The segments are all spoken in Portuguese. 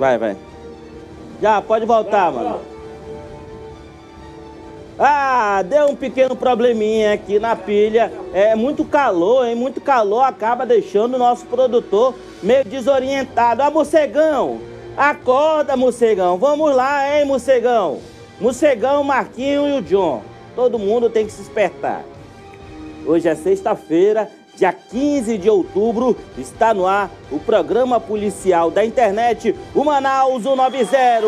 Vai, vai. Já, pode voltar, mano. Ah, deu um pequeno probleminha aqui na pilha. É muito calor, hein? Muito calor acaba deixando o nosso produtor meio desorientado. Ah, morcegão! Acorda, morcegão! Vamos lá, hein, morcegão? Morcegão, Marquinho e o John. Todo mundo tem que se despertar. Hoje é sexta-feira, dia 15 de outubro, está no ar o programa policial da internet, o Manaus 90.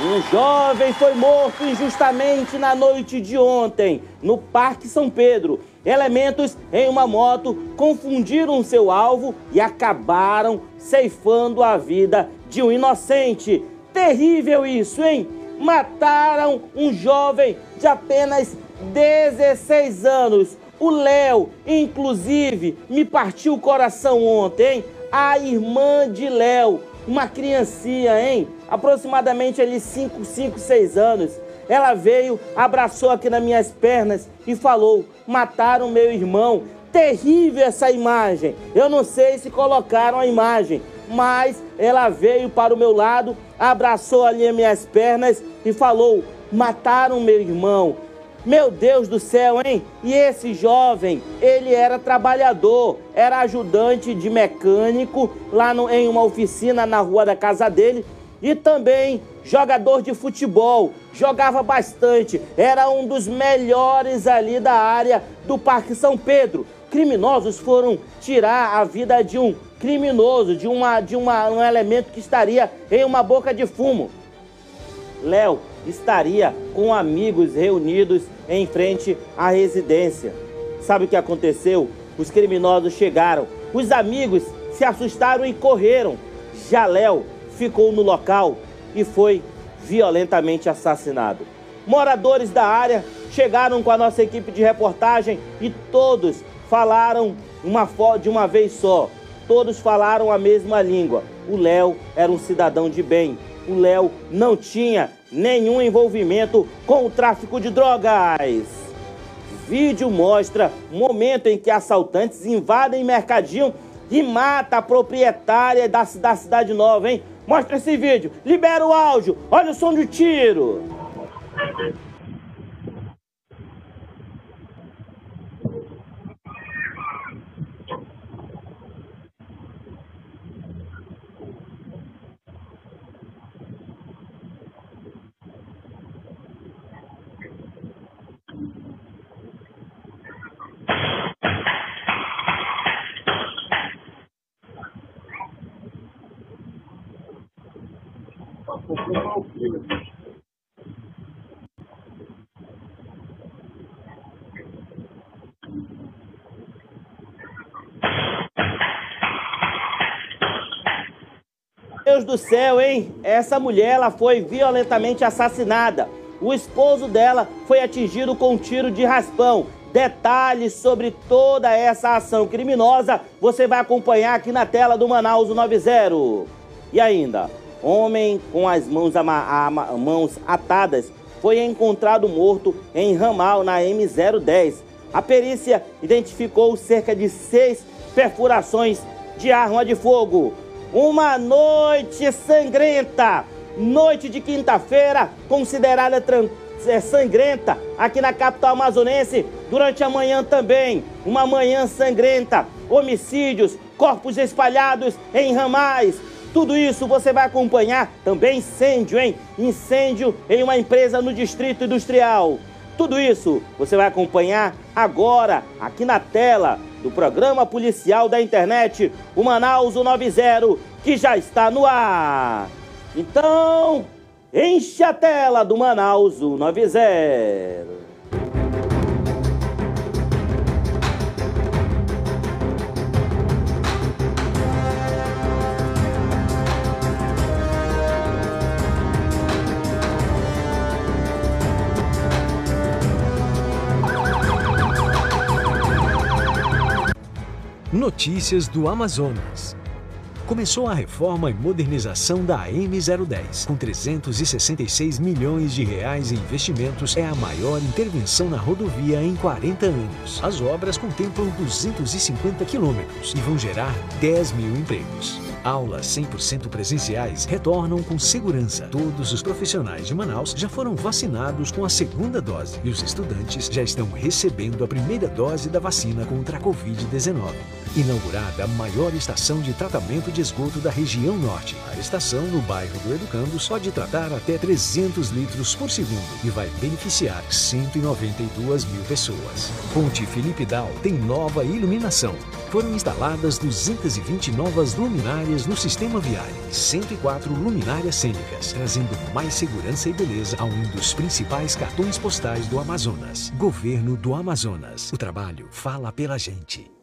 Um jovem foi morto injustamente na noite de ontem, no Parque São Pedro. Elementos em uma moto confundiram seu alvo e acabaram ceifando a vida de um inocente. Terrível isso, hein? Mataram um jovem de apenas 16 anos. O Léo, inclusive, me partiu o coração ontem, hein? A irmã de Léo, uma criancinha, hein? Aproximadamente ali 5, 5, 6 anos. Ela veio, abraçou aqui nas minhas pernas e falou: mataram meu irmão. Terrível essa imagem. Eu não sei se colocaram a imagem, mas ela veio para o meu lado, abraçou ali as minhas pernas e falou: mataram meu irmão. Meu Deus do céu, hein? E esse jovem, ele era trabalhador, era ajudante de mecânico lá no, em uma oficina na rua da casa dele e também jogador de futebol, jogava bastante, era um dos melhores ali da área do Parque São Pedro. Criminosos foram tirar a vida de um criminoso, de, uma, de uma, um elemento que estaria em uma boca de fumo. Léo estaria com amigos reunidos em frente à residência. Sabe o que aconteceu? Os criminosos chegaram, os amigos se assustaram e correram. Já Léo ficou no local e foi violentamente assassinado. Moradores da área chegaram com a nossa equipe de reportagem e todos falaram uma de uma vez só. Todos falaram a mesma língua. O Léo era um cidadão de bem. O Léo não tinha nenhum envolvimento com o tráfico de drogas. Vídeo mostra momento em que assaltantes invadem mercadinho e mata a proprietária da, da cidade nova, hein? Mostra esse vídeo, libera o áudio, olha o som de tiro. Do céu, hein? Essa mulher ela foi violentamente assassinada. O esposo dela foi atingido com um tiro de raspão. Detalhes sobre toda essa ação criminosa você vai acompanhar aqui na tela do Manaus 90. E ainda, homem com as mãos, mãos atadas foi encontrado morto em ramal na M010. A perícia identificou cerca de seis perfurações de arma de fogo. Uma noite sangrenta, noite de quinta-feira, considerada é, sangrenta aqui na capital amazonense, durante a manhã também, uma manhã sangrenta, homicídios, corpos espalhados em ramais, tudo isso você vai acompanhar também incêndio, hein? Incêndio em uma empresa no Distrito Industrial. Tudo isso você vai acompanhar agora aqui na tela do programa policial da internet, o Manaus 90, que já está no ar. Então, enche a tela do Manaus 90. Notícias do Amazonas. Começou a reforma e modernização da AM010. Com 366 milhões de reais em investimentos, é a maior intervenção na rodovia em 40 anos. As obras contemplam 250 quilômetros e vão gerar 10 mil empregos. Aulas 100% presenciais retornam com segurança. Todos os profissionais de Manaus já foram vacinados com a segunda dose e os estudantes já estão recebendo a primeira dose da vacina contra a Covid-19. Inaugurada a maior estação de tratamento de esgoto da região norte. A estação no bairro do Educando pode tratar até 300 litros por segundo e vai beneficiar 192 mil pessoas. Ponte Felipe Dal tem nova iluminação. Foram instaladas 220 novas luminárias no sistema viário, 104 luminárias cênicas, trazendo mais segurança e beleza a um dos principais cartões postais do Amazonas. Governo do Amazonas. O trabalho fala pela gente.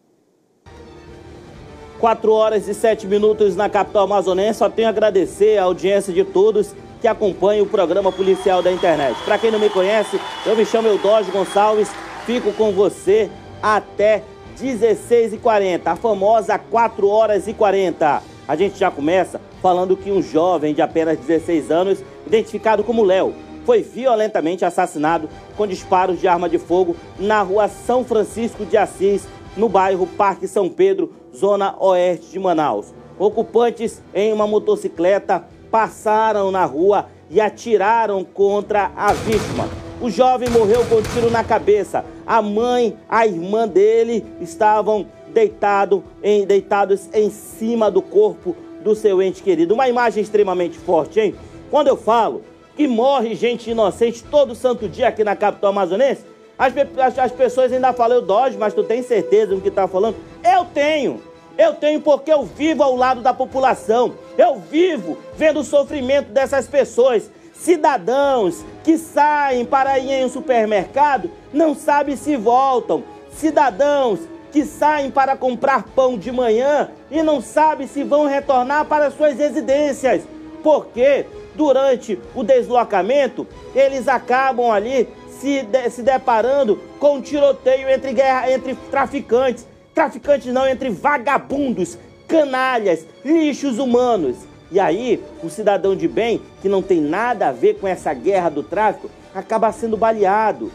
4 horas e 7 minutos na capital amazonense. Só tenho a agradecer a audiência de todos que acompanham o programa policial da internet. Para quem não me conhece, eu me chamo Eudógio Gonçalves, fico com você até 16h40, a famosa 4 horas e 40. A gente já começa falando que um jovem de apenas 16 anos, identificado como Léo, foi violentamente assassinado com disparos de arma de fogo na rua São Francisco de Assis, no bairro Parque São Pedro, zona oeste de Manaus. Ocupantes em uma motocicleta passaram na rua e atiraram contra a vítima. O jovem morreu com um tiro na cabeça. A mãe, a irmã dele estavam deitado em, deitados em cima do corpo do seu ente querido. Uma imagem extremamente forte, hein? Quando eu falo que morre gente inocente todo santo dia aqui na capital amazonense, as, as, as pessoas ainda falam, eu dojo, mas tu tem certeza do que está falando? Eu tenho. Eu tenho porque eu vivo ao lado da população. Eu vivo vendo o sofrimento dessas pessoas. Cidadãos que saem para ir em um supermercado não sabem se voltam. Cidadãos que saem para comprar pão de manhã e não sabem se vão retornar para suas residências. Porque durante o deslocamento eles acabam ali se, de, se deparando com um tiroteio entre, guerra, entre traficantes. Traficantes não, entre vagabundos, canalhas, lixos humanos. E aí, o cidadão de bem, que não tem nada a ver com essa guerra do tráfico, acaba sendo baleado.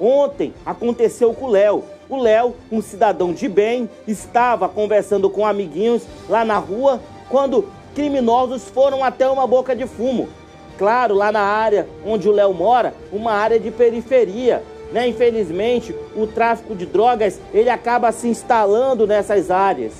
Ontem aconteceu com o Léo. O Léo, um cidadão de bem, estava conversando com amiguinhos lá na rua quando criminosos foram até uma boca de fumo. Claro, lá na área onde o Léo mora, uma área de periferia. Né? Infelizmente, o tráfico de drogas ele acaba se instalando nessas áreas.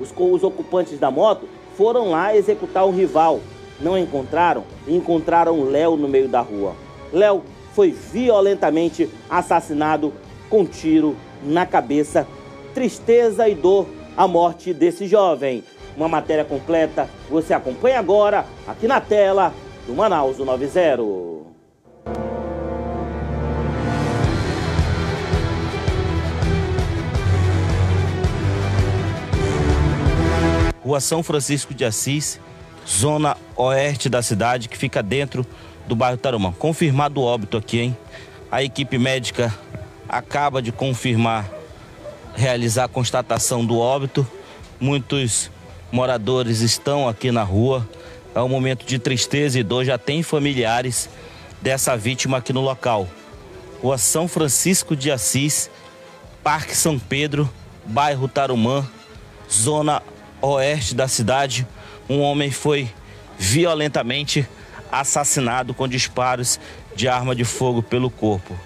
Os, os ocupantes da moto foram lá executar um rival. Não encontraram e encontraram Léo no meio da rua. Léo foi violentamente assassinado com tiro na cabeça. Tristeza e dor a morte desse jovem. Uma matéria completa você acompanha agora aqui na tela do Manaus 90. Rua São Francisco de Assis, zona oeste da cidade, que fica dentro do bairro Tarumã. Confirmado o óbito aqui, hein? A equipe médica acaba de confirmar, realizar a constatação do óbito. Muitos moradores estão aqui na rua. É um momento de tristeza e dor. Já tem familiares dessa vítima aqui no local. Rua São Francisco de Assis, Parque São Pedro, bairro Tarumã, zona oeste da cidade, um homem foi violentamente assassinado com disparos de arma de fogo pelo corpo.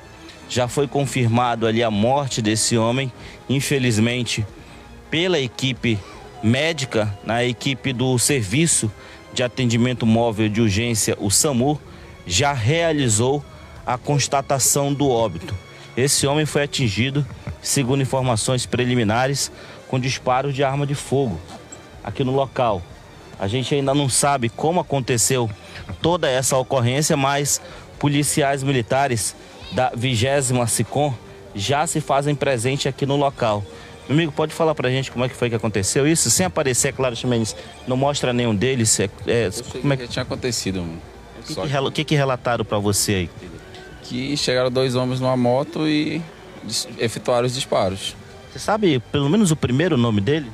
Já foi confirmado ali a morte desse homem, infelizmente, pela equipe médica, na equipe do Serviço de Atendimento Móvel de Urgência, o SAMU, já realizou a constatação do óbito. Esse homem foi atingido, segundo informações preliminares, com disparos de arma de fogo aqui no local. A gente ainda não sabe como aconteceu toda essa ocorrência, mas policiais militares da 20 SICOM já se fazem presente aqui no local. Meu amigo, pode falar pra gente como é que foi que aconteceu isso? Sem aparecer, é claro, Ximenes, não mostra nenhum deles. É, é, como é que tinha acontecido? O que, que, que, que relataram para você aí? Que chegaram dois homens numa moto e efetuaram os disparos. Você sabe pelo menos o primeiro nome dele?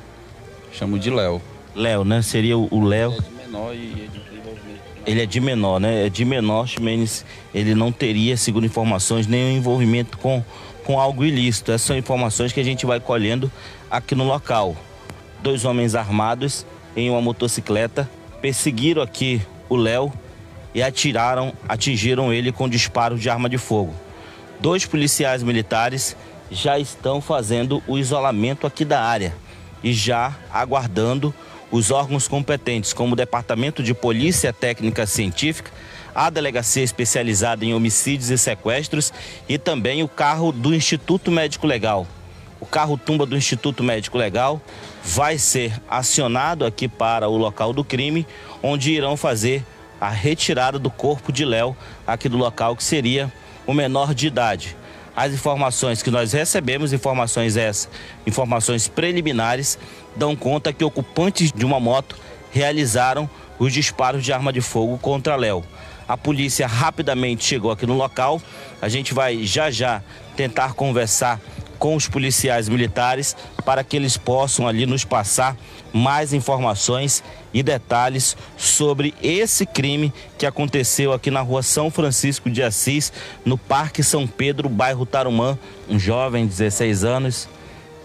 Chamo de Léo. Léo, né? Seria o Léo. Ele é de menor e é desenvolvimento. Ele é de menor, né? É de menor, Ximenes, ele não teria, segundo informações, nenhum envolvimento com, com algo ilícito. Essas são informações que a gente vai colhendo aqui no local. Dois homens armados em uma motocicleta, perseguiram aqui o Léo e atiraram, atingiram ele com disparos de arma de fogo. Dois policiais militares já estão fazendo o isolamento aqui da área e já aguardando os órgãos competentes, como o Departamento de Polícia Técnica Científica, a Delegacia Especializada em Homicídios e Sequestros e também o carro do Instituto Médico Legal. O carro tumba do Instituto Médico Legal vai ser acionado aqui para o local do crime, onde irão fazer a retirada do corpo de Léo aqui do local que seria o menor de idade. As informações que nós recebemos, informações essas, informações preliminares, dão conta que ocupantes de uma moto realizaram os disparos de arma de fogo contra Léo. A polícia rapidamente chegou aqui no local. A gente vai já já tentar conversar com os policiais militares para que eles possam ali nos passar mais informações e detalhes sobre esse crime que aconteceu aqui na rua São Francisco de Assis, no Parque São Pedro, bairro Tarumã. Um jovem, 16 anos,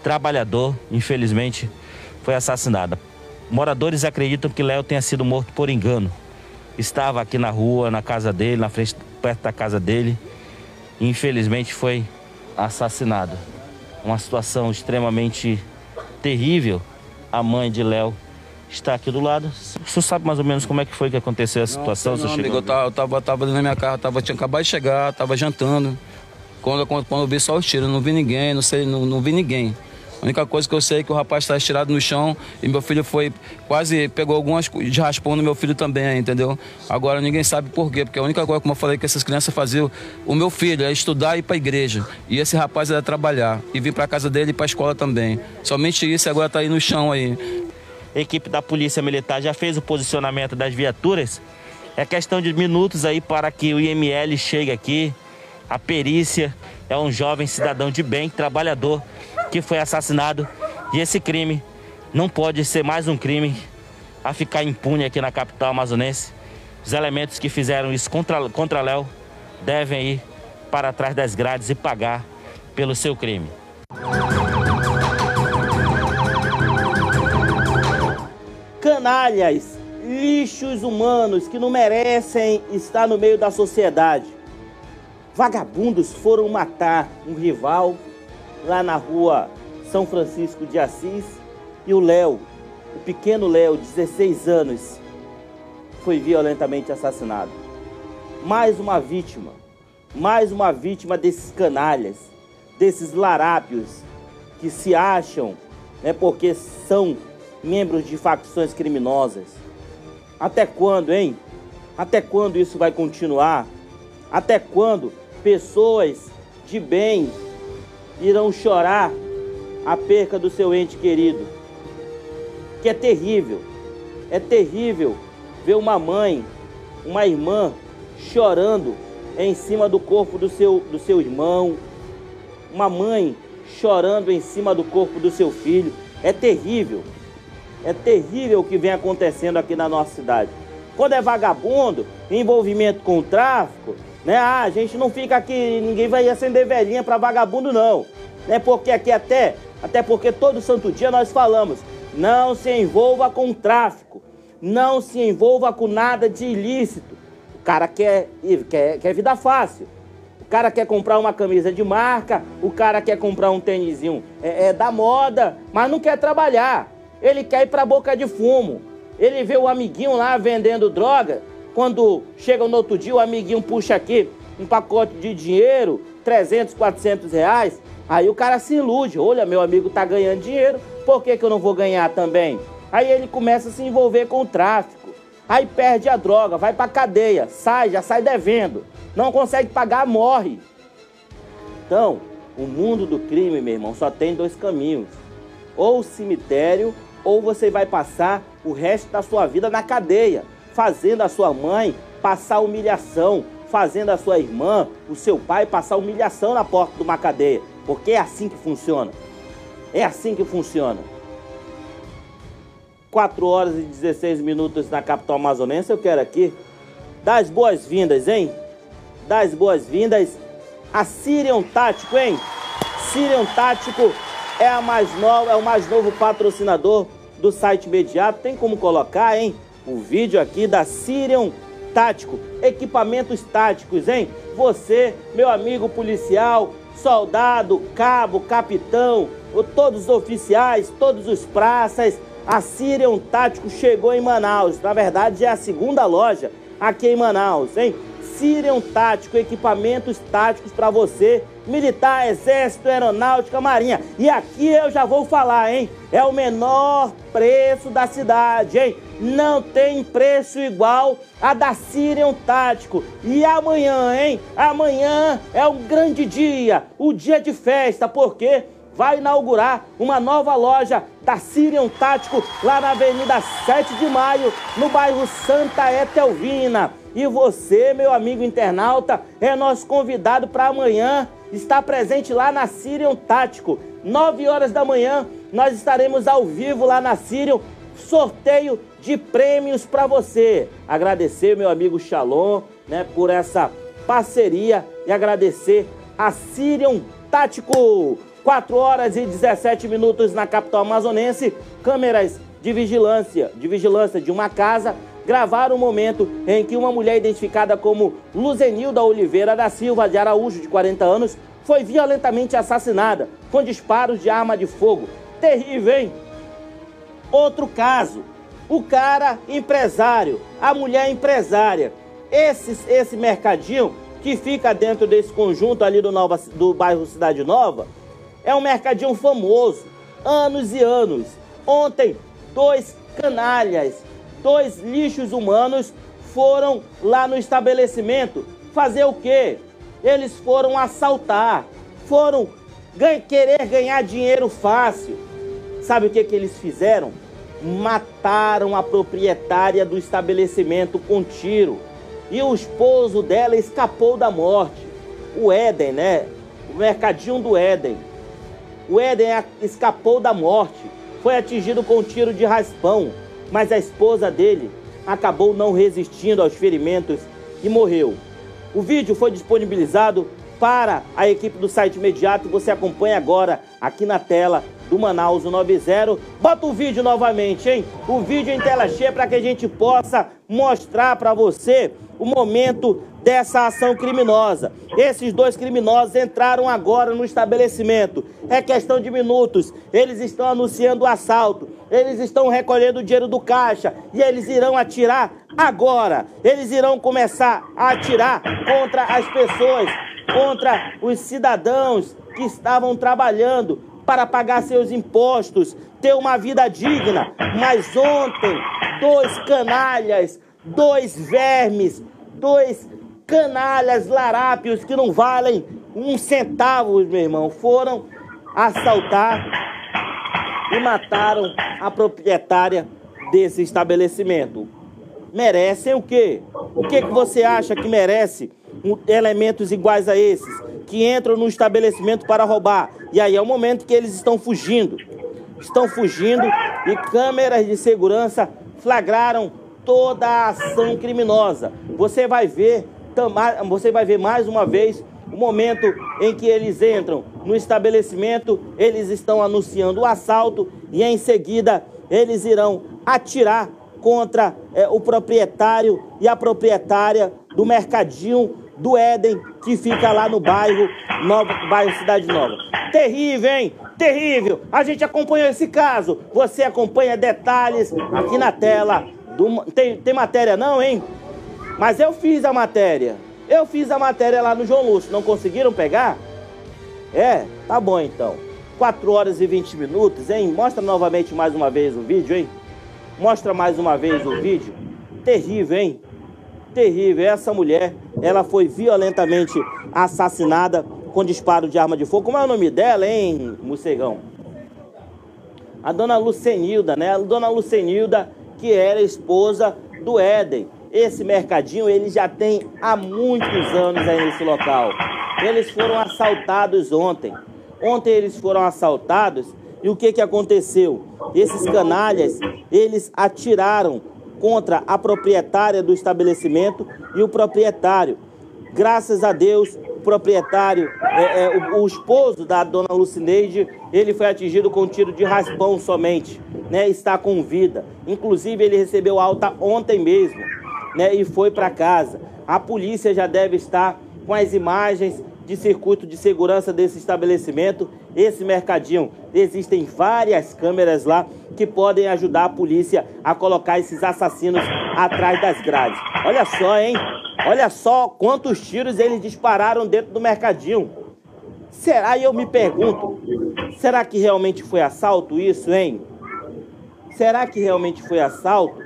trabalhador, infelizmente foi assassinado. Moradores acreditam que Léo tenha sido morto por engano. Estava aqui na rua, na casa dele, na frente, perto da casa dele. E infelizmente foi assassinado uma situação extremamente terrível. A mãe de Léo está aqui do lado. O senhor sabe mais ou menos como é que foi que aconteceu a situação? Não, não amigo, eu tava, eu tava, tava na minha casa, tava, tinha acabado de chegar, tava jantando. Quando, quando, quando eu vi só os tiros, não vi ninguém, não sei, não, não vi ninguém. A única coisa que eu sei é que o rapaz está estirado no chão e meu filho foi quase pegou algumas de raspão no meu filho também, entendeu? Agora ninguém sabe por quê, porque a única coisa, como eu falei, que essas crianças faziam, o meu filho é estudar e ir para a igreja. E esse rapaz era trabalhar e vir para casa dele e para a escola também. Somente isso agora está aí no chão aí. A equipe da Polícia Militar já fez o posicionamento das viaturas. É questão de minutos aí para que o IML chegue aqui. A perícia é um jovem cidadão de bem, trabalhador, que foi assassinado. E esse crime não pode ser mais um crime a ficar impune aqui na capital amazonense. Os elementos que fizeram isso contra, contra Léo devem ir para trás das grades e pagar pelo seu crime. Canalhas, lixos humanos que não merecem estar no meio da sociedade. Vagabundos foram matar um rival lá na rua São Francisco de Assis. E o Léo, o pequeno Léo, 16 anos, foi violentamente assassinado. Mais uma vítima, mais uma vítima desses canalhas, desses larápios que se acham, né, porque são membros de facções criminosas. Até quando, hein? Até quando isso vai continuar? Até quando pessoas de bem irão chorar a perca do seu ente querido. Que é terrível. É terrível ver uma mãe, uma irmã chorando em cima do corpo do seu, do seu irmão, uma mãe chorando em cima do corpo do seu filho. É terrível. É terrível o que vem acontecendo aqui na nossa cidade. Quando é vagabundo, envolvimento com o tráfico, né? Ah, a gente não fica aqui, ninguém vai acender velhinha para vagabundo não. Né? Porque aqui até, até porque todo santo dia nós falamos, não se envolva com tráfico, não se envolva com nada de ilícito. O cara quer, quer, quer vida fácil. O cara quer comprar uma camisa de marca, o cara quer comprar um tênisinho é, é da moda, mas não quer trabalhar. Ele quer ir para boca de fumo. Ele vê o amiguinho lá vendendo droga, quando chega no outro dia, o amiguinho puxa aqui um pacote de dinheiro, 300, 400 reais, aí o cara se ilude. Olha, meu amigo tá ganhando dinheiro, por que, que eu não vou ganhar também? Aí ele começa a se envolver com o tráfico. Aí perde a droga, vai pra cadeia, sai, já sai devendo. Não consegue pagar, morre. Então, o mundo do crime, meu irmão, só tem dois caminhos. Ou o cemitério, ou você vai passar o resto da sua vida na cadeia fazendo a sua mãe passar humilhação, fazendo a sua irmã, o seu pai passar humilhação na porta de uma cadeia. Porque é assim que funciona. É assim que funciona. 4 horas e 16 minutos na capital amazonense. Eu quero aqui dar as boas-vindas, hein? Dar as boas-vindas a Sirion Tático, hein? Sirion Tático é, a mais nova, é o mais novo patrocinador do site imediato, tem como colocar, hein? O vídeo aqui da Sirion Tático, equipamentos táticos, hein? Você, meu amigo policial, soldado, cabo, capitão, todos os oficiais, todos os praças, a Sirion Tático chegou em Manaus. Na verdade, é a segunda loja aqui em Manaus, hein? Sirion Tático, equipamentos táticos para você, militar, exército, aeronáutica, marinha. E aqui eu já vou falar, hein? É o menor preço da cidade, hein? Não tem preço igual a da Sirion Tático. E amanhã, hein? Amanhã é um grande dia, o dia de festa, porque vai inaugurar uma nova loja da Sirion Tático lá na Avenida 7 de Maio, no bairro Santa Etelvina. E você, meu amigo internauta, é nosso convidado para amanhã estar presente lá na Sirion Tático. 9 horas da manhã, nós estaremos ao vivo lá na Sirion, sorteio de prêmios para você. Agradecer meu amigo Shalom, né, por essa parceria e agradecer a Sirion Tático. 4 horas e 17 minutos na capital amazonense, câmeras de vigilância, de vigilância de uma casa gravaram o momento em que uma mulher identificada como Luzenilda Oliveira da Silva de Araújo, de 40 anos, foi violentamente assassinada com disparos de arma de fogo. Terrível, hein? Outro caso, o cara empresário, a mulher empresária. Esse, esse mercadinho que fica dentro desse conjunto ali do, Nova, do bairro Cidade Nova é um mercadinho famoso, anos e anos. Ontem, dois canalhas dois lixos humanos foram lá no estabelecimento fazer o quê? Eles foram assaltar, foram ganha, querer ganhar dinheiro fácil. Sabe o que, que eles fizeram? Mataram a proprietária do estabelecimento com tiro. E o esposo dela escapou da morte. O Éden, né? O mercadinho do Éden. O Éden escapou da morte. Foi atingido com um tiro de raspão mas a esposa dele acabou não resistindo aos ferimentos e morreu. O vídeo foi disponibilizado para a equipe do site imediato você acompanha agora aqui na tela do Manaus 90. Bota o vídeo novamente, hein? O vídeo em tela cheia para que a gente possa mostrar para você o momento dessa ação criminosa. Esses dois criminosos entraram agora no estabelecimento. É questão de minutos. Eles estão anunciando o assalto. Eles estão recolhendo o dinheiro do caixa e eles irão atirar agora. Eles irão começar a atirar contra as pessoas, contra os cidadãos que estavam trabalhando para pagar seus impostos, ter uma vida digna. Mas ontem, dois canalhas, dois vermes, dois canalhas larápios que não valem um centavo, meu irmão, foram assaltar e mataram a proprietária desse estabelecimento. Merecem o quê? O que, que você acha que merece elementos iguais a esses? Que entram no estabelecimento para roubar. E aí é o momento que eles estão fugindo. Estão fugindo e câmeras de segurança flagraram toda a ação criminosa. Você vai ver você vai ver mais uma vez o momento em que eles entram no estabelecimento, eles estão anunciando o assalto e em seguida eles irão atirar contra é, o proprietário e a proprietária do mercadinho do Éden, que fica lá no bairro, Nova, bairro Cidade Nova. Terrível, hein? Terrível! A gente acompanhou esse caso. Você acompanha detalhes aqui na tela. Do... Tem, tem matéria não, hein? Mas eu fiz a matéria. Eu fiz a matéria lá no João Lúcio. Não conseguiram pegar? É, tá bom então. 4 horas e 20 minutos, hein? Mostra novamente mais uma vez o vídeo, hein? Mostra mais uma vez o vídeo. Terrível, hein? Terrível. Essa mulher, ela foi violentamente assassinada com disparo de arma de fogo. Como é o nome dela, hein, Mocegão? A dona Lucenilda, né? A dona Lucenilda, que era esposa do Éden. Esse mercadinho ele já tem há muitos anos aí nesse local. Eles foram assaltados ontem. Ontem eles foram assaltados e o que, que aconteceu? Esses canalhas, eles atiraram contra a proprietária do estabelecimento e o proprietário. Graças a Deus, o proprietário, é, é, o, o, esposo da dona Lucineide, ele foi atingido com um tiro de raspão somente. Né, está com vida. Inclusive, ele recebeu alta ontem mesmo né, e foi para casa. A polícia já deve estar com as imagens de circuito de segurança desse estabelecimento, esse mercadinho. Existem várias câmeras lá que podem ajudar a polícia a colocar esses assassinos atrás das grades. Olha só, hein? Olha só quantos tiros eles dispararam dentro do mercadinho. Será, eu me pergunto, será que realmente foi assalto isso, hein? Será que realmente foi assalto?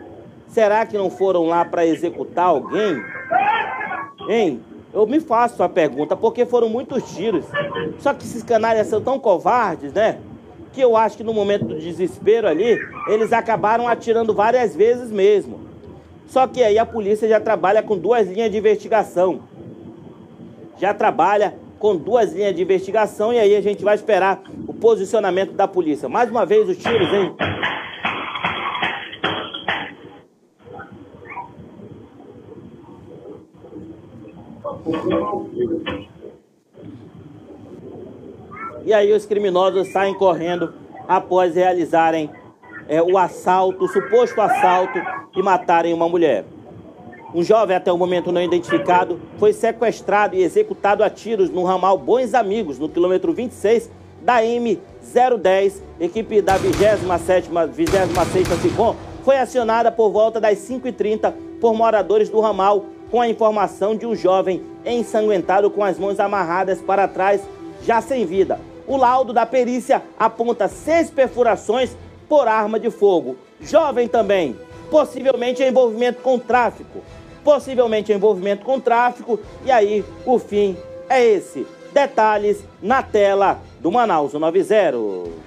Será que não foram lá para executar alguém? Hein? Eu me faço a pergunta, porque foram muitos tiros. Só que esses canalhas são tão covardes, né? Que eu acho que no momento do desespero ali, eles acabaram atirando várias vezes mesmo. Só que aí a polícia já trabalha com duas linhas de investigação. Já trabalha com duas linhas de investigação e aí a gente vai esperar o posicionamento da polícia. Mais uma vez os tiros, hein? E aí os criminosos saem correndo após realizarem é, o assalto, o suposto assalto e matarem uma mulher. Um jovem, até o momento não identificado, foi sequestrado e executado a tiros no ramal Bons Amigos, no quilômetro 26 da M010. Equipe da 27ª, 26ª SICOM foi acionada por volta das 5h30 por moradores do ramal com a informação de um jovem ensanguentado com as mãos amarradas para trás, já sem vida. O laudo da perícia aponta seis perfurações por arma de fogo. Jovem também, possivelmente envolvimento com tráfico. Possivelmente envolvimento com tráfico. E aí, o fim é esse. Detalhes na tela do Manaus 90.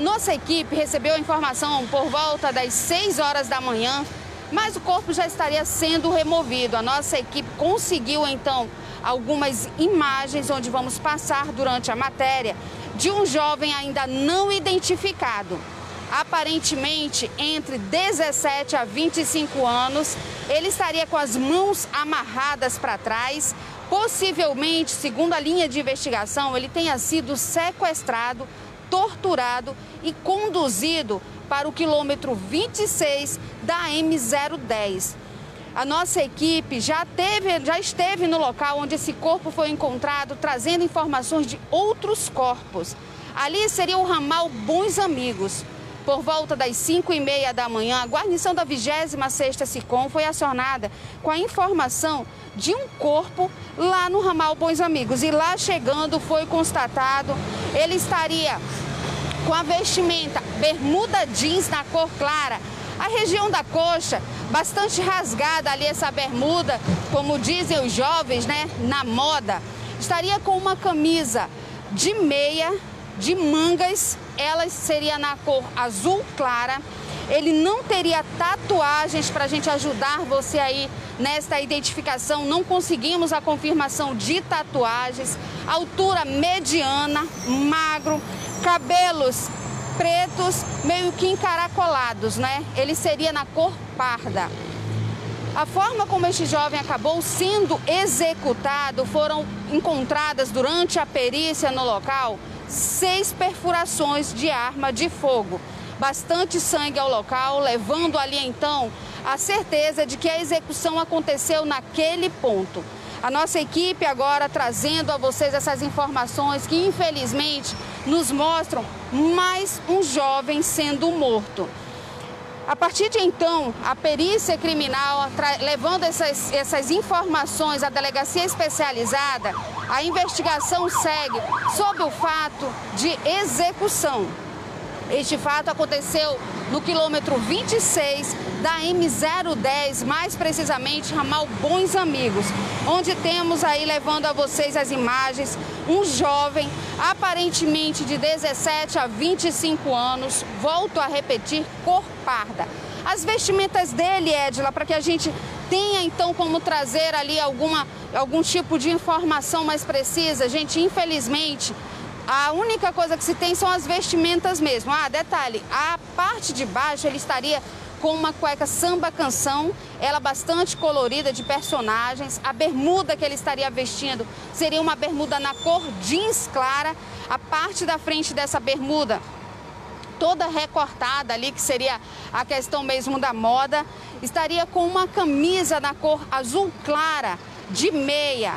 A nossa equipe recebeu a informação por volta das 6 horas da manhã, mas o corpo já estaria sendo removido. A nossa equipe conseguiu então algumas imagens onde vamos passar durante a matéria de um jovem ainda não identificado. Aparentemente entre 17 a 25 anos, ele estaria com as mãos amarradas para trás. Possivelmente, segundo a linha de investigação, ele tenha sido sequestrado torturado e conduzido para o quilômetro 26 da M010. A nossa equipe já, teve, já esteve no local onde esse corpo foi encontrado, trazendo informações de outros corpos. Ali seria o ramal Bons Amigos. Por volta das 5 e meia da manhã, a guarnição da 26ª SICOM foi acionada com a informação de um corpo lá no ramal Bons Amigos. E lá chegando foi constatado, ele estaria com a vestimenta bermuda jeans na cor clara. A região da coxa, bastante rasgada ali essa bermuda, como dizem os jovens, né, na moda. Estaria com uma camisa de meia, de mangas, ela seria na cor azul clara. Ele não teria tatuagens para a gente ajudar você aí nesta identificação. Não conseguimos a confirmação de tatuagens. Altura mediana, magro, cabelos pretos, meio que encaracolados, né? Ele seria na cor parda. A forma como este jovem acabou sendo executado foram encontradas durante a perícia no local seis perfurações de arma de fogo. Bastante sangue ao local, levando ali então a certeza de que a execução aconteceu naquele ponto. A nossa equipe agora trazendo a vocês essas informações que infelizmente nos mostram mais um jovem sendo morto. A partir de então, a perícia criminal, levando essas, essas informações à delegacia especializada, a investigação segue sob o fato de execução. Este fato aconteceu no quilômetro 26 da M010, mais precisamente ramal Bons Amigos, onde temos aí levando a vocês as imagens um jovem aparentemente de 17 a 25 anos, volto a repetir, cor parda. As vestimentas dele, Edila, para que a gente tenha então como trazer ali alguma, algum tipo de informação mais precisa, gente, infelizmente a única coisa que se tem são as vestimentas mesmo. Ah, detalhe, a parte de baixo ele estaria com uma cueca samba canção, ela bastante colorida de personagens. A bermuda que ele estaria vestindo seria uma bermuda na cor jeans clara. A parte da frente dessa bermuda toda recortada ali, que seria a questão mesmo da moda, estaria com uma camisa na cor azul clara, de meia.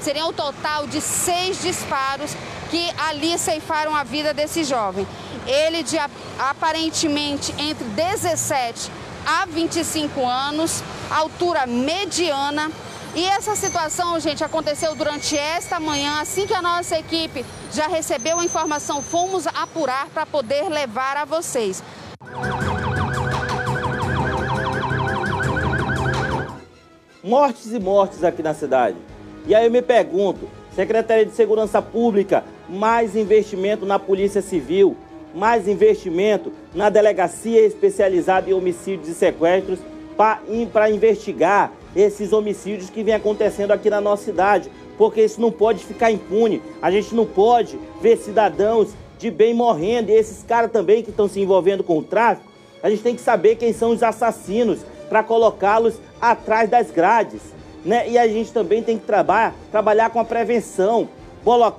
Seria um total de seis disparos que ali ceifaram a vida desse jovem. Ele de aparentemente entre 17 a 25 anos, altura mediana. E essa situação, gente, aconteceu durante esta manhã. Assim que a nossa equipe já recebeu a informação, fomos apurar para poder levar a vocês. Mortes e mortes aqui na cidade. E aí eu me pergunto, Secretaria de Segurança Pública, mais investimento na Polícia Civil, mais investimento na Delegacia Especializada em Homicídios e Sequestros para investigar esses homicídios que vem acontecendo aqui na nossa cidade, porque isso não pode ficar impune. A gente não pode ver cidadãos de bem morrendo e esses caras também que estão se envolvendo com o tráfico. A gente tem que saber quem são os assassinos para colocá-los atrás das grades. Né? E a gente também tem que trabalhar, trabalhar com a prevenção,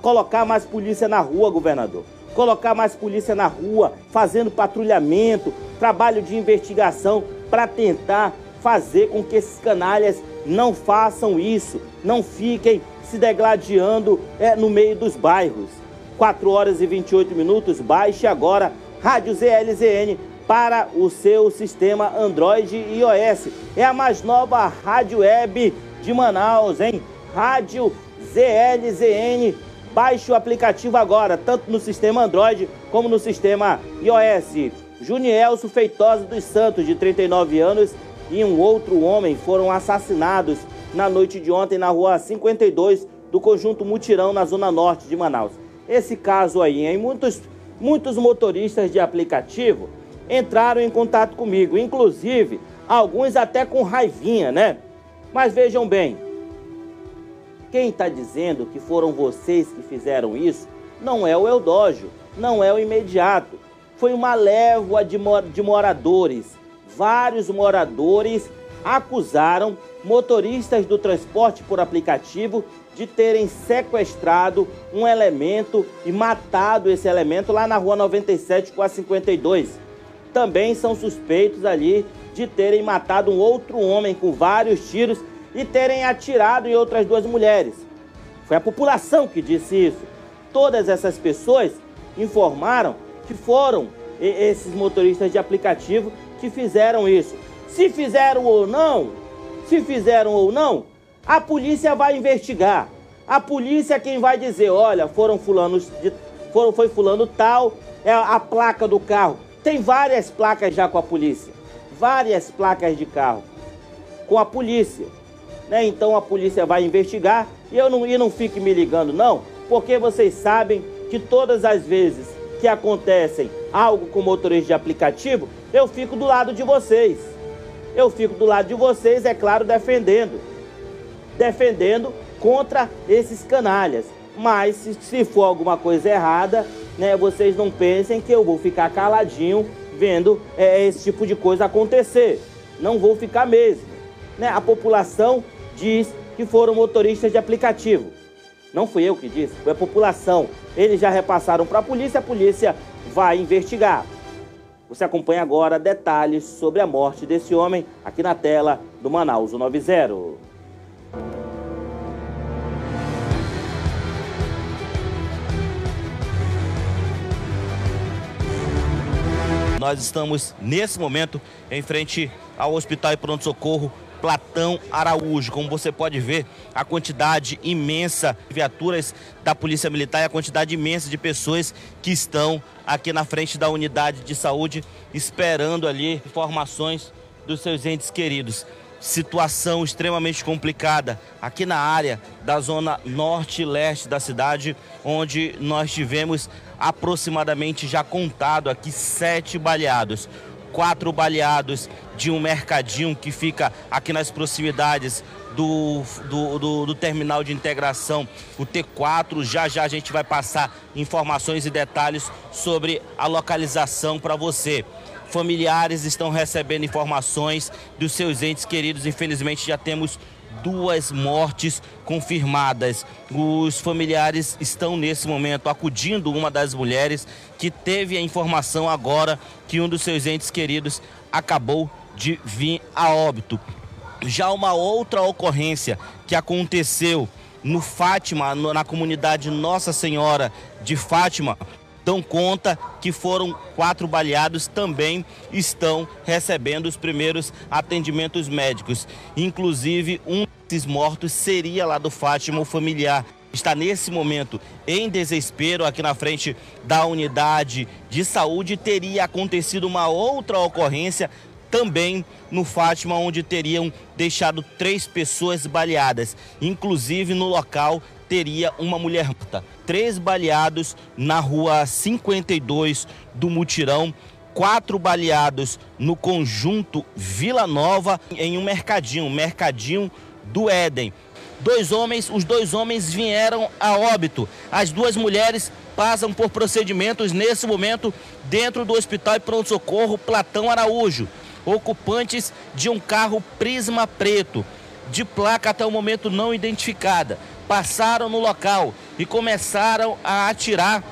colocar mais polícia na rua, governador colocar mais polícia na rua, fazendo patrulhamento, trabalho de investigação para tentar fazer com que esses canalhas não façam isso, não fiquem se degladiando é, no meio dos bairros. 4 horas e 28 minutos, baixe agora Rádio ZLZN para o seu sistema Android e iOS. É a mais nova rádio web de Manaus, hein? Rádio ZLZN Baixe o aplicativo agora, tanto no sistema Android como no sistema iOS. Junielso Feitosa dos Santos, de 39 anos, e um outro homem foram assassinados na noite de ontem na rua 52 do conjunto Mutirão, na zona norte de Manaus. Esse caso aí, hein? Muitos, muitos motoristas de aplicativo entraram em contato comigo, inclusive alguns até com raivinha, né? Mas vejam bem, quem está dizendo que foram vocês que fizeram isso não é o Eudógio, não é o imediato. Foi uma lévoa de, de moradores. Vários moradores acusaram motoristas do transporte por aplicativo de terem sequestrado um elemento e matado esse elemento lá na rua 97 com a 52. Também são suspeitos ali de terem matado um outro homem com vários tiros e terem atirado em outras duas mulheres. Foi a população que disse isso. Todas essas pessoas informaram que foram esses motoristas de aplicativo que fizeram isso. Se fizeram ou não, se fizeram ou não, a polícia vai investigar. A polícia é quem vai dizer, olha, foram fulanos de, foram foi fulano tal, é a placa do carro. Tem várias placas já com a polícia. Várias placas de carro com a polícia né? Então a polícia vai investigar e eu não, e não fique me ligando, não, porque vocês sabem que todas as vezes que acontecem algo com motorista de aplicativo, eu fico do lado de vocês. Eu fico do lado de vocês, é claro, defendendo. Defendendo contra esses canalhas. Mas se, se for alguma coisa errada, né, vocês não pensem que eu vou ficar caladinho vendo é, esse tipo de coisa acontecer. Não vou ficar mesmo. Né? A população diz que foram motoristas de aplicativo. Não fui eu que disse, foi a população. Eles já repassaram para a polícia, a polícia vai investigar. Você acompanha agora detalhes sobre a morte desse homem aqui na tela do Manaus 90. Nós estamos nesse momento em frente ao Hospital e Pronto Socorro Platão Araújo. Como você pode ver, a quantidade imensa de viaturas da Polícia Militar e a quantidade imensa de pessoas que estão aqui na frente da unidade de saúde esperando ali informações dos seus entes queridos. Situação extremamente complicada aqui na área da zona norte e leste da cidade, onde nós tivemos aproximadamente já contado aqui sete baleados quatro baleados de um mercadinho que fica aqui nas proximidades do, do, do, do, terminal de integração, o T4. Já já a gente vai passar informações e detalhes sobre a localização para você. familiares estão recebendo informações dos seus entes queridos. Infelizmente, já temos duas mortes confirmadas. Os familiares estão nesse momento acudindo uma das mulheres que teve a informação agora que um dos seus entes queridos acabou de vir a óbito. Já uma outra ocorrência que aconteceu no Fátima, na comunidade Nossa Senhora de Fátima, dão conta que foram quatro baleados, também estão recebendo os primeiros atendimentos médicos. Inclusive, um mortos seria lá do Fátima, o familiar. Está nesse momento em desespero aqui na frente da unidade de saúde. Teria acontecido uma outra ocorrência também no Fátima, onde teriam deixado três pessoas baleadas. Inclusive no local teria uma mulher morta. Três baleados na rua 52 do Mutirão, quatro baleados no conjunto Vila Nova, em um mercadinho, mercadinho do Éden. Dois homens, os dois homens vieram a óbito. As duas mulheres passam por procedimentos nesse momento dentro do Hospital e Pronto Socorro Platão Araújo. Ocupantes de um carro Prisma Preto, de placa até o momento não identificada passaram no local e começaram a atirar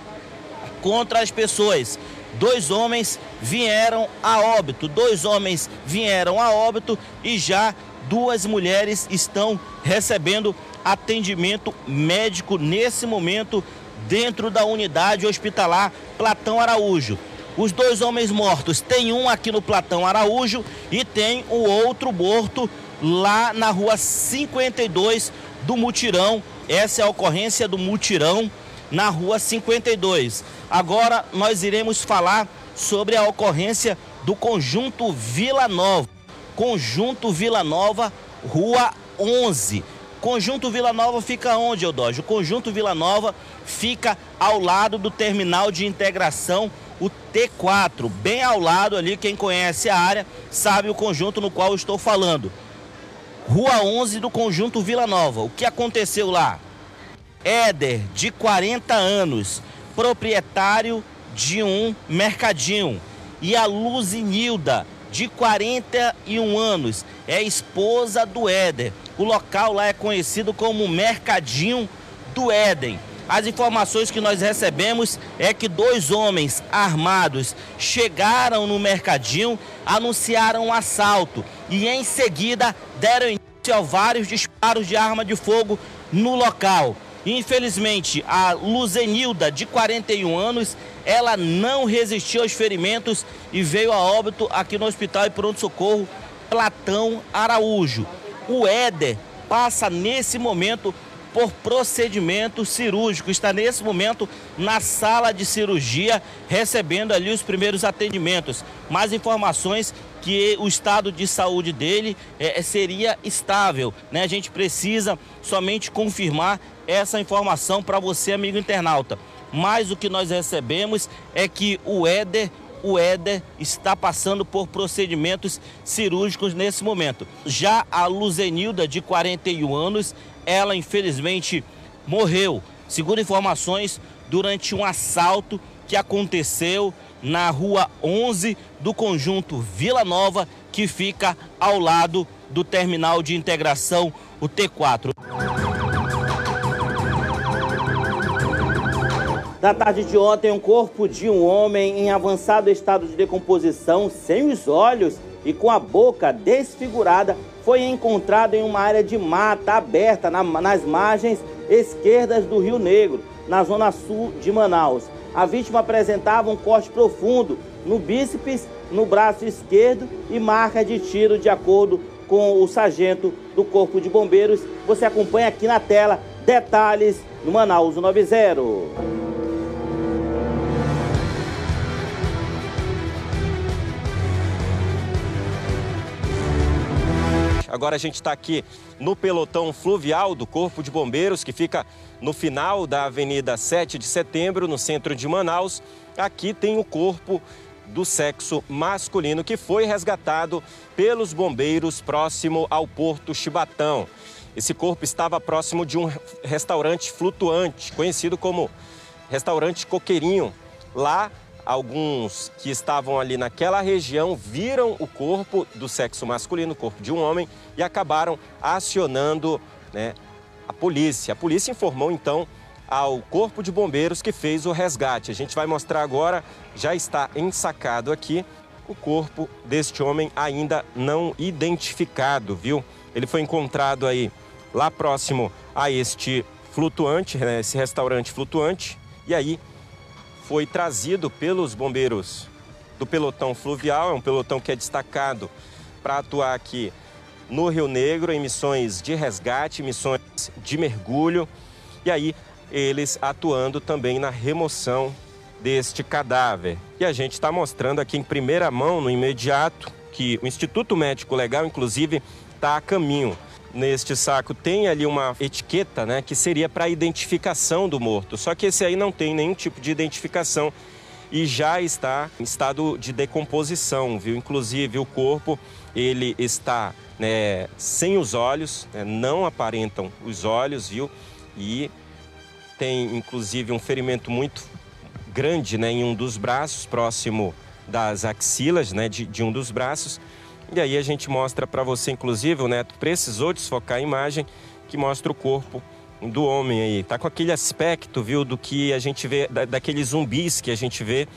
contra as pessoas. Dois homens vieram a óbito, dois homens vieram a óbito e já duas mulheres estão recebendo atendimento médico nesse momento dentro da unidade hospitalar Platão Araújo. Os dois homens mortos, tem um aqui no Platão Araújo e tem o outro morto lá na rua 52 do mutirão. Essa é a ocorrência do mutirão na rua 52. Agora nós iremos falar sobre a ocorrência do conjunto Vila Nova. Conjunto Vila Nova, rua 11. Conjunto Vila Nova fica onde, Eudógio? O Conjunto Vila Nova fica ao lado do terminal de integração, o T4, bem ao lado ali. Quem conhece a área sabe o conjunto no qual estou falando. Rua 11 do Conjunto Vila Nova. O que aconteceu lá? Éder, de 40 anos, proprietário de um mercadinho. E a Luzinilda, de 41 anos, é esposa do Éder. O local lá é conhecido como Mercadinho do Éden. As informações que nós recebemos é que dois homens armados chegaram no mercadinho, anunciaram um assalto e em seguida deram início a vários disparos de arma de fogo no local. Infelizmente, a Luzenilda, de 41 anos, ela não resistiu aos ferimentos e veio a óbito aqui no Hospital e Pronto Socorro Platão Araújo. O Éder passa nesse momento por procedimento cirúrgico. Está nesse momento na sala de cirurgia, recebendo ali os primeiros atendimentos. Mais informações que o estado de saúde dele é, é, seria estável. Né? A gente precisa somente confirmar essa informação para você, amigo internauta. Mas o que nós recebemos é que o Éder o Éder está passando por procedimentos cirúrgicos nesse momento. Já a Luzenilda, de 41 anos, ela infelizmente morreu, segundo informações, durante um assalto que aconteceu na rua 11 do conjunto Vila Nova, que fica ao lado do terminal de integração, o T4. Na tarde de ontem, um corpo de um homem em avançado estado de decomposição, sem os olhos e com a boca desfigurada, foi encontrado em uma área de mata aberta na, nas margens esquerdas do Rio Negro, na zona sul de Manaus. A vítima apresentava um corte profundo no bíceps, no braço esquerdo e marca de tiro de acordo com o sargento do Corpo de Bombeiros. Você acompanha aqui na tela detalhes no Manaus 90. Agora a gente está aqui no pelotão fluvial do Corpo de Bombeiros, que fica no final da Avenida 7 de Setembro, no centro de Manaus. Aqui tem o corpo do sexo masculino que foi resgatado pelos bombeiros próximo ao Porto Chibatão. Esse corpo estava próximo de um restaurante flutuante, conhecido como Restaurante Coqueirinho. Lá alguns que estavam ali naquela região viram o corpo do sexo masculino, o corpo de um homem, e acabaram acionando né, a polícia. A polícia informou então ao Corpo de Bombeiros que fez o resgate. A gente vai mostrar agora, já está ensacado aqui, o corpo deste homem ainda não identificado, viu? Ele foi encontrado aí lá próximo a este flutuante, né, esse restaurante flutuante, e aí foi trazido pelos bombeiros do pelotão fluvial, é um pelotão que é destacado para atuar aqui no Rio Negro em missões de resgate, missões de mergulho, e aí eles atuando também na remoção deste cadáver. E a gente está mostrando aqui em primeira mão, no imediato, que o Instituto Médico Legal, inclusive, está a caminho. Neste saco tem ali uma etiqueta, né, que seria para identificação do morto. Só que esse aí não tem nenhum tipo de identificação e já está em estado de decomposição, viu? Inclusive o corpo ele está né, sem os olhos, né, não aparentam os olhos, viu? E tem inclusive um ferimento muito grande né, em um dos braços, próximo das axilas né, de, de um dos braços. E aí a gente mostra para você, inclusive, o Neto precisou desfocar a imagem que mostra o corpo do homem aí. Tá com aquele aspecto, viu, do que a gente vê, da, daqueles zumbis que a gente vê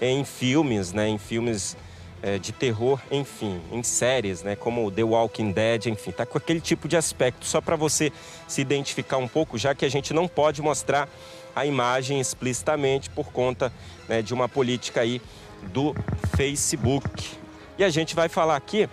em filmes, né, em filmes é, de terror, enfim, em séries, né, como The Walking Dead, enfim, tá com aquele tipo de aspecto, só para você se identificar um pouco, já que a gente não pode mostrar a imagem explicitamente por conta né, de uma política aí do Facebook. E a gente vai falar aqui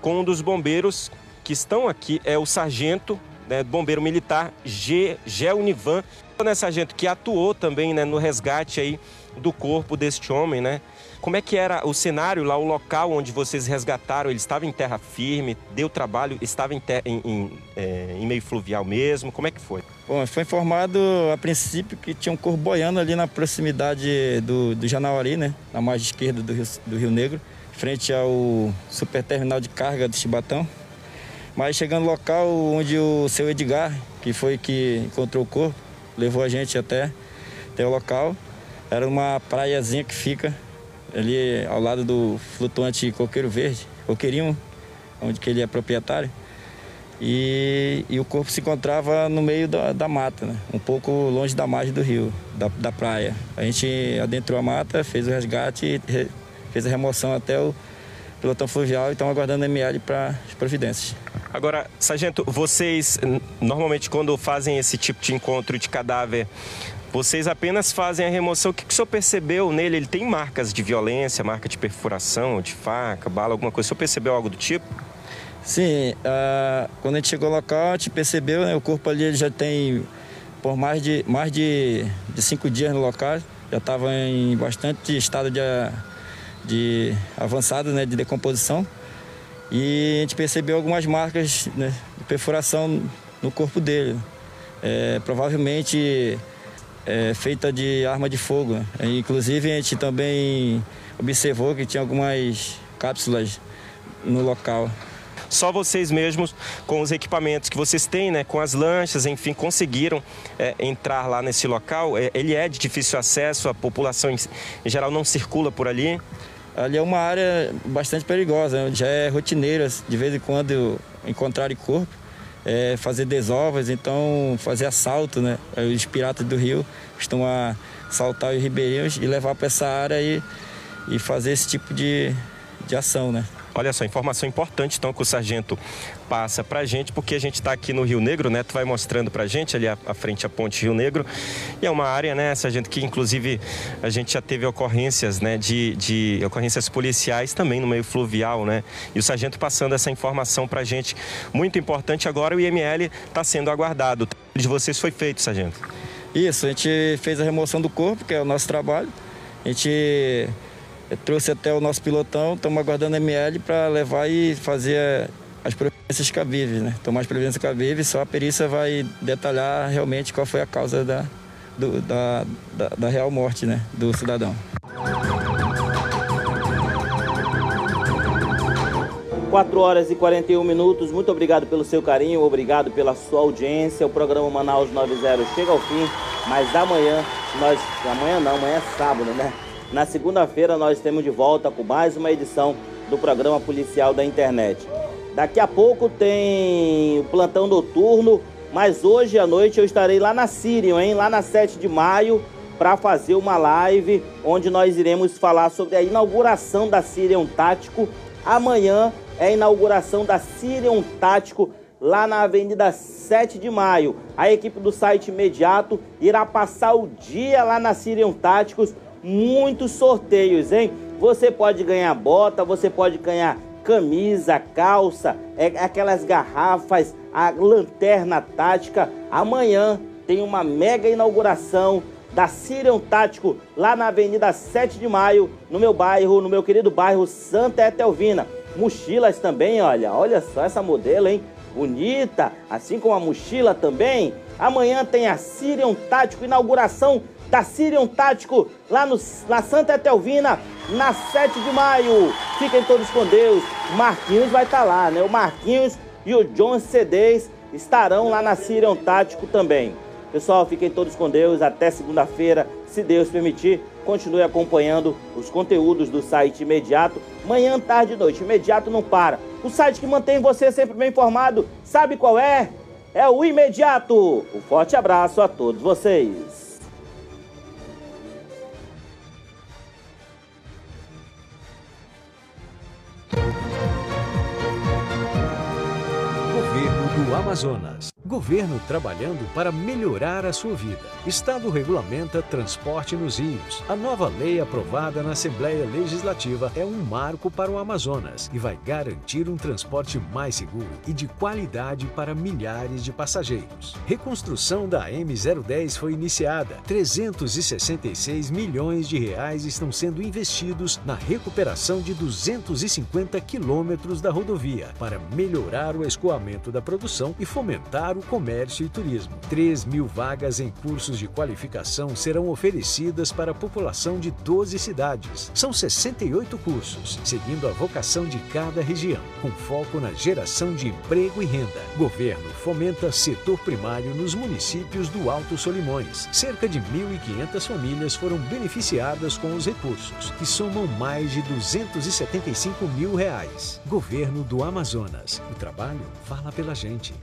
com um dos bombeiros que estão aqui, é o sargento, né, bombeiro militar G, G Univan, né, que atuou também né, no resgate aí do corpo deste homem, né? Como é que era o cenário lá, o local onde vocês resgataram? Ele estava em terra firme, deu trabalho, estava em, em, em, é, em meio fluvial mesmo? Como é que foi? Bom, foi informado a princípio que tinha um corpo boiando ali na proximidade do, do Janauari, né? Na margem esquerda do Rio, do Rio Negro, frente ao super terminal de carga do Chibatão. Mas chegando no local onde o seu Edgar, que foi que encontrou o corpo, levou a gente até, até o local. Era uma praiazinha que fica ali ao lado do flutuante Coqueiro Verde, Coqueirinho, onde que ele é proprietário. E, e o corpo se encontrava no meio da, da mata, né? um pouco longe da margem do rio, da, da praia. A gente adentrou a mata, fez o resgate re, fez a remoção até o pelotão fluvial e estão aguardando a ML para as providências. Agora, sargento, vocês normalmente quando fazem esse tipo de encontro de cadáver, vocês apenas fazem a remoção. O que, que o senhor percebeu nele? Ele tem marcas de violência, marca de perfuração, de faca, bala, alguma coisa. O senhor percebeu algo do tipo? Sim, uh, quando a gente chegou ao local, a gente percebeu, né, o corpo ali ele já tem por mais de, mais de, de cinco dias no local, já estava em bastante estado de, de avançado né, de decomposição. E a gente percebeu algumas marcas né, de perfuração no corpo dele. É, provavelmente é, feita de arma de fogo. Né? Inclusive a gente também observou que tinha algumas cápsulas no local. Só vocês mesmos, com os equipamentos que vocês têm, né, com as lanchas, enfim, conseguiram é, entrar lá nesse local. É, ele é de difícil acesso, a população em geral não circula por ali. Ali é uma área bastante perigosa, né? já é rotineira, de vez em quando encontrarem corpo é, fazer desovas, então fazer assalto, né? Os piratas do rio costumam assaltar os ribeirinhos e levar para essa área e, e fazer esse tipo de, de ação, né? Olha só, informação importante então que o sargento passa para a gente, porque a gente está aqui no Rio Negro, né? Tu vai mostrando para a gente ali à, frente a ponte Rio Negro. E é uma área, né, sargento, que inclusive a gente já teve ocorrências, né, de, de ocorrências policiais também no meio fluvial, né? E o sargento passando essa informação para a gente, muito importante. Agora o IML está sendo aguardado. O de vocês foi feito, sargento? Isso, a gente fez a remoção do corpo, que é o nosso trabalho. A gente trouxe até o nosso pilotão, estamos aguardando a ML para levar e fazer as providências cabíveis, né? Tomar as providências cabíveis, só a perícia vai detalhar realmente qual foi a causa da, do, da, da, da real morte né? do cidadão. Quatro horas e 41 minutos. Muito obrigado pelo seu carinho, obrigado pela sua audiência. O programa Manaus 90 chega ao fim, mas amanhã nós. Amanhã não, amanhã é sábado, né? Na segunda-feira nós temos de volta com mais uma edição do programa policial da internet. Daqui a pouco tem o plantão noturno, mas hoje à noite eu estarei lá na Sírio, hein? Lá na 7 de maio, para fazer uma live onde nós iremos falar sobre a inauguração da Sirion Tático. Amanhã é a inauguração da Sirion Tático lá na Avenida 7 de Maio. A equipe do site imediato irá passar o dia lá na Sirion Táticos. Muitos sorteios, hein? Você pode ganhar bota, você pode ganhar camisa, calça, é, aquelas garrafas, a lanterna tática. Amanhã tem uma mega inauguração da Sirion Tático lá na Avenida 7 de Maio, no meu bairro, no meu querido bairro Santa Etelvina. Mochilas também, olha, olha só essa modelo, hein? bonita, assim como a mochila também. Amanhã tem a Sirion Tático, inauguração da Sirion Tático lá no, na Santa Etelvina, na 7 de maio. Fiquem todos com Deus. Marquinhos vai estar tá lá, né? O Marquinhos e o John CDs estarão lá na Sirion Tático também. Pessoal, fiquem todos com Deus. Até segunda-feira, se Deus permitir. Continue acompanhando os conteúdos do site Imediato. Manhã, tarde e noite. Imediato não para. O site que mantém você sempre bem informado. Sabe qual é? É o Imediato. Um forte abraço a todos vocês. Amazonas. Governo trabalhando para melhorar a sua vida. Estado regulamenta transporte nos rios. A nova lei aprovada na Assembleia Legislativa é um marco para o Amazonas e vai garantir um transporte mais seguro e de qualidade para milhares de passageiros. Reconstrução da M010 foi iniciada. 366 milhões de reais estão sendo investidos na recuperação de 250 quilômetros da rodovia para melhorar o escoamento da produção e fomentar comércio e turismo. 3 mil vagas em cursos de qualificação serão oferecidas para a população de 12 cidades. São 68 cursos, seguindo a vocação de cada região, com foco na geração de emprego e renda. Governo fomenta setor primário nos municípios do Alto Solimões. Cerca de 1.500 famílias foram beneficiadas com os recursos, que somam mais de 275 mil reais. Governo do Amazonas. O trabalho fala pela gente.